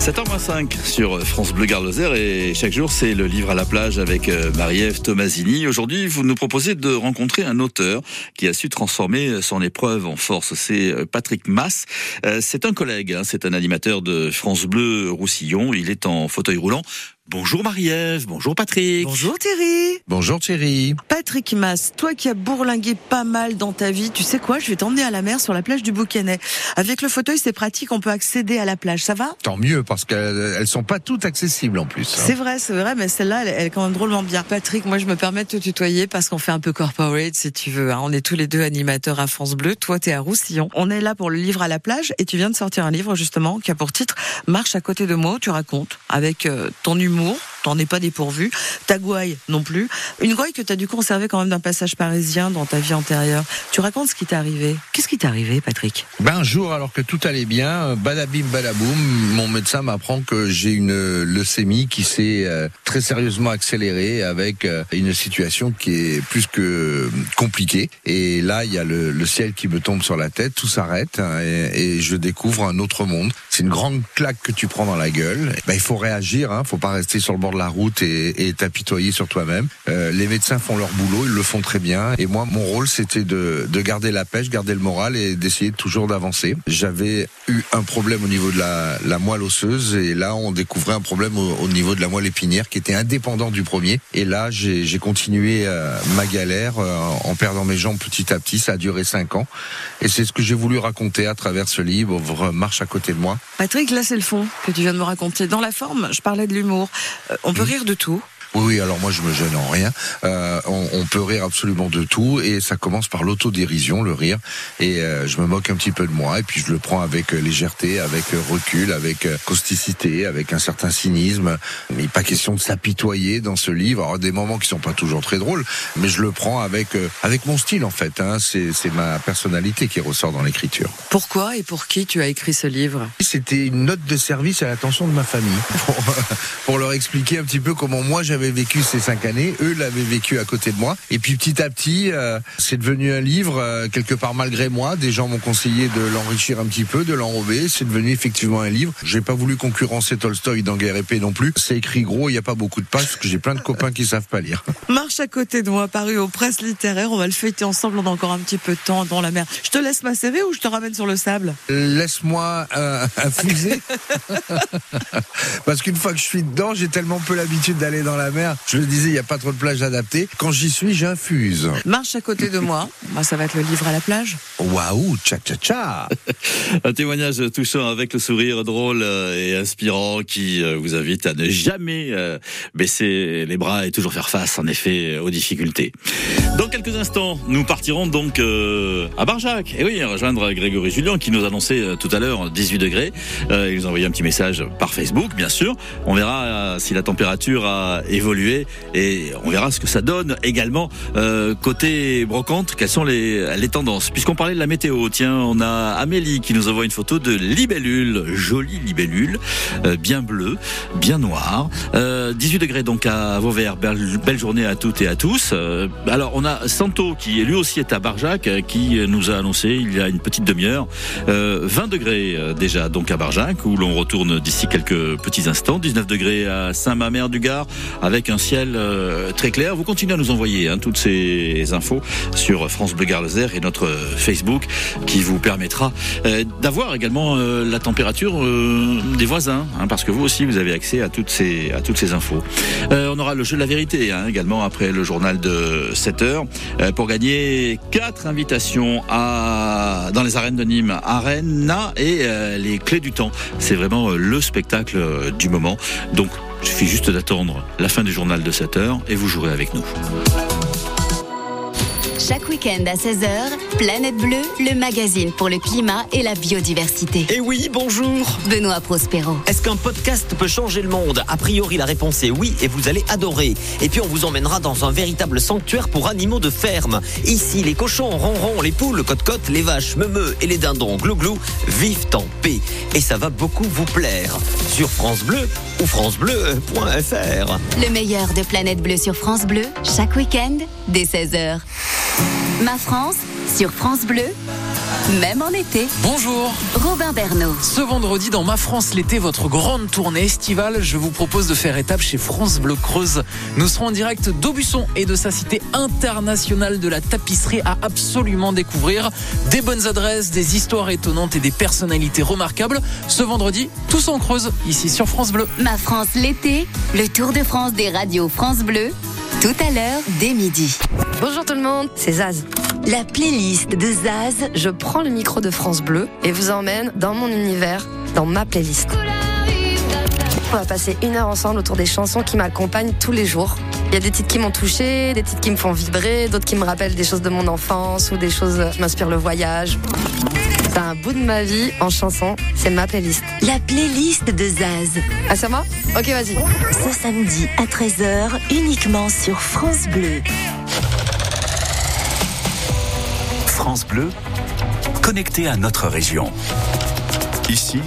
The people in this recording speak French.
7h05 sur France Bleu Garloser et chaque jour c'est le livre à la plage avec euh, Marie-Ève Tomasini. Aujourd'hui vous nous proposez de rencontrer un auteur qui a su transformer son épreuve en force. C'est euh, Patrick Mass. Euh, c'est un collègue, hein. c'est un animateur de France Bleu Roussillon. Il est en fauteuil roulant. Bonjour Marie-Ève, bonjour Patrick. Bonjour Thierry. Bonjour Thierry. Patrick Mass, toi qui as bourlingué pas mal dans ta vie, tu sais quoi, je vais t'emmener à la mer sur la plage du Bouquenet. Avec le fauteuil, c'est pratique, on peut accéder à la plage, ça va? Tant mieux, parce qu'elles sont pas toutes accessibles en plus. hein. C'est vrai, c'est vrai, mais celle-là, elle, elle est quand même drôlement bien. Patrick, moi je me permets de te tutoyer parce qu'on fait un peu corporate si tu veux. hein. On est tous les deux animateurs à France Bleu, toi t'es à Roussillon. On est là pour le livre à la plage et tu viens de sortir un livre justement qui a pour titre Marche à côté de moi, où tu racontes avec euh, ton humour, Zemmour t'en es pas dépourvu, ta gouaille non plus. Une gouaille que tu as dû conserver quand même d'un passage parisien dans ta vie antérieure. Tu racontes ce qui t'est arrivé. Qu'est-ce qui t'est arrivé, Patrick? Ben, un jour, alors que tout allait bien, euh, badabim badaboum, mon médecin m'apprend que j'ai une leucémie qui s'est euh, très sérieusement accélérée avec euh, une situation qui est plus que compliquée. Et là, il y a le, ciel qui me tombe sur la tête, tout s'arrête hein, et, je découvre un autre monde. C'est une grande claque que tu prends dans la gueule. Ben, il faut réagir, hein, faut pas rester sur le bord de la route et, et t'apitoyer sur toi-même. Euh, les médecins font leur boulot, ils le font très bien. Et moi, mon rôle, c'était de, de garder la pêche, garder le moral et d'essayer toujours d'avancer. J'avais eu un problème au niveau de la, moelle osseuse et là, on découvrait un problème au, au niveau de la moelle épinière qui était indépendant du premier. Et là, j'ai continué euh, ma galère euh, en perdant mes jambes petit à petit. Ça a duré cinq ans. Et c'est ce que j'ai voulu raconter à travers ce livre, Marche à côté de moi. Patrick, là c'est le fond que tu viens de me raconter. Dans la forme, je parlais de l'humour. On peut rire de tout. Oui, oui, alors moi je me gêne en rien. Euh, on, on peut rire absolument de tout et ça commence par l'autodérision, le rire. Et euh, je me moque un petit peu de moi et puis je le prends avec euh, légèreté, avec recul, avec causticité, avec un certain cynisme. Mais pas question de s'apitoyer dans ce livre. Alors des moments qui sont pas toujours très drôles, mais je le prends avec euh, avec mon style en fait. Hein. C'est c'est ma personnalité qui ressort dans l'écriture. Pourquoi et pour qui tu as écrit ce livre? C'était une note de service à l'attention de ma famille pour, pour leur expliquer un petit peu comment moi j'avais vécu ces cinq années, eux l'avaient vécu à côté de moi. Et puis petit à petit, euh, c'est devenu un livre euh, quelque part malgré moi. Des gens m'ont conseillé de l'enrichir un petit peu, de l'enrober. C'est devenu effectivement un livre. J'ai pas voulu concurrencer Tolstoï dans Guerre épée non plus. C'est écrit gros, il n'y a pas beaucoup de pages parce que j'ai plein de copains qui savent pas lire. Marche à côté de moi, paru aux presses littéraires. On va le feuilleter ensemble. On a encore un petit peu de temps dans la mer. Je te laisse m'insérer ou je te ramène sur le sable? Laisse-moi euh, infuser. Parce qu'une fois que je suis dedans, j'ai tellement peu l'habitude d'aller dans la Je le disais, il n'y a pas trop de plages adaptées. Quand j'y suis, j'infuse. Marche à côté de moi. Bah, ça va être le livre à la plage. Waouh, tcha tcha tcha. Un témoignage touchant avec le sourire drôle euh, et inspirant qui euh, vous invite à ne jamais euh, baisser les bras et toujours faire face en effet aux difficultés. Dans quelques instants, nous partirons donc à Barjac. Et oui, rejoindre Grégory Julien qui nous annonçait tout à l'heure 18 degrés. Il nous a envoyé un petit message par Facebook, bien sûr. On verra si la température a évolué et on verra ce que ça donne également côté brocante. Quelles sont les, les tendances Puisqu'on de la météo, tiens, on a Amélie qui nous envoie une photo de libellule, jolie libellule, euh, bien bleue, bien noire. Euh, 18 degrés donc à Vauvert. Belle, belle journée à toutes et à tous. Euh, alors on a Santo qui lui aussi est à Barjac, euh, qui nous a annoncé il y a une petite demi-heure euh, 20 degrés euh, déjà donc à Barjac où l'on retourne d'ici quelques petits instants. 19 degrés à Saint-Mamère-du-Gard avec un ciel euh, très clair. Vous continuez à nous envoyer hein, toutes ces infos sur France Bleu Gard Laser et notre Facebook qui vous permettra d'avoir également la température des voisins hein, parce que vous aussi vous avez accès à toutes ces à toutes ces infos. Euh, on aura le jeu de la vérité hein, également après le journal de 7 heures euh, pour gagner quatre invitations à dans les arènes de Nîmes, Arena et euh, les clés du temps. C'est vraiment euh, le spectacle du moment. Donc il suffit juste d'attendre la fin du journal de 7 heures et vous jouerez avec nous. Chaque week-end à 16h, Planète Bleue, le magazine pour le climat et la biodiversité. Et oui, bonjour Benoît Prospero. Est-ce qu'un podcast peut changer le monde? A priori, la réponse est oui et vous allez adorer. Et puis on vous emmènera dans un véritable sanctuaire pour animaux de ferme. Ici, les cochons, ronron, les poules, cote-cote, les vaches, meumeux et les dindons, glou-glou, vivent en paix. Et ça va beaucoup vous plaire. Sur France Bleu ou francebleu.fr. Le meilleur de Planète Bleue sur France Bleu, chaque week-end, dès 16h. Ma France, sur France Bleu, même en été. Bonjour Robin Bernot. Ce vendredi dans Ma France l'été, votre grande tournée estivale, je vous propose de faire étape chez France Bleu Creuse. Nous serons en direct d'Aubusson et de sa cité internationale de la tapisserie à absolument découvrir. Des bonnes adresses, des histoires étonnantes et des personnalités remarquables. Ce vendredi, tous en Creuse, ici sur France Bleu. Ma France l'été, le Tour de France des radios France Bleu, tout à l'heure dès midi. Bonjour tout le monde, c'est Zaz. La playlist de Zaz, Je prends le micro de France Bleu et vous emmène dans mon univers, dans ma playlist. On va passer une heure ensemble autour des chansons qui m'accompagnent tous les jours. Il y a des titres qui m'ont touché, des titres qui me font vibrer, d'autres qui me rappellent des choses de mon enfance ou des choses qui m'inspirent le voyage. C'est un bout de ma vie en chanson, c'est ma playlist. la playlist de Zaz. Ah c'est moi? Ok vas-y. Ce samedi à 13h, uniquement sur France Bleu. France Bleu, connecté à notre région. Ici,